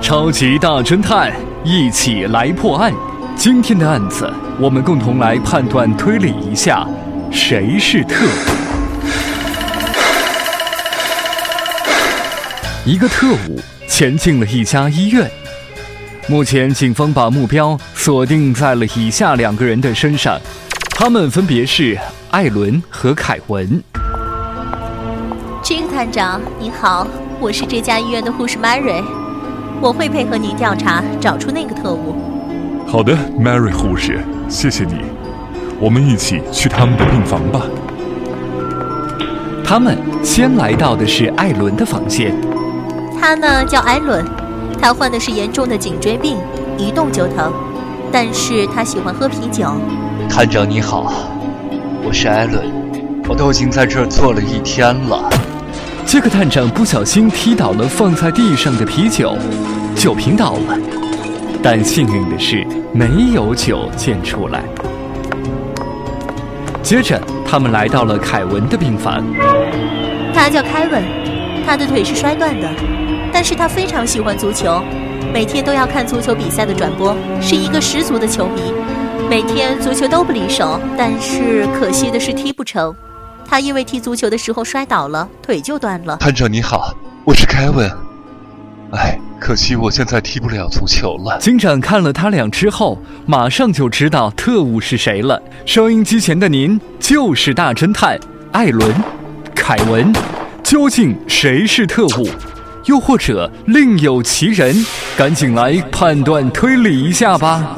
超级大侦探，一起来破案。今天的案子，我们共同来判断推理一下，谁是特务？一个特务前进了一家医院。目前，警方把目标锁定在了以下两个人的身上，他们分别是艾伦和凯文。金探长，你好，我是这家医院的护士 Mary，我会配合您调查，找出那个特务。好的，Mary 护士，谢谢你。我们一起去他们的病房吧。他们先来到的是艾伦的房间。他呢叫艾伦，他患的是严重的颈椎病，一动就疼，但是他喜欢喝啤酒。探长你好，我是艾伦，我都已经在这儿坐了一天了。杰克探长不小心踢倒了放在地上的啤酒，酒瓶倒了，但幸运的是没有酒溅出来。接着，他们来到了凯文的病房。他叫凯文，他的腿是摔断的，但是他非常喜欢足球，每天都要看足球比赛的转播，是一个十足的球迷。每天足球都不离手，但是可惜的是踢不成。他因为踢足球的时候摔倒了，腿就断了。探长你好，我是凯文。哎，可惜我现在踢不了足球了。警长看了他俩之后，马上就知道特务是谁了。收音机前的您就是大侦探艾伦、凯文，究竟谁是特务？又或者另有其人？赶紧来判断推理一下吧。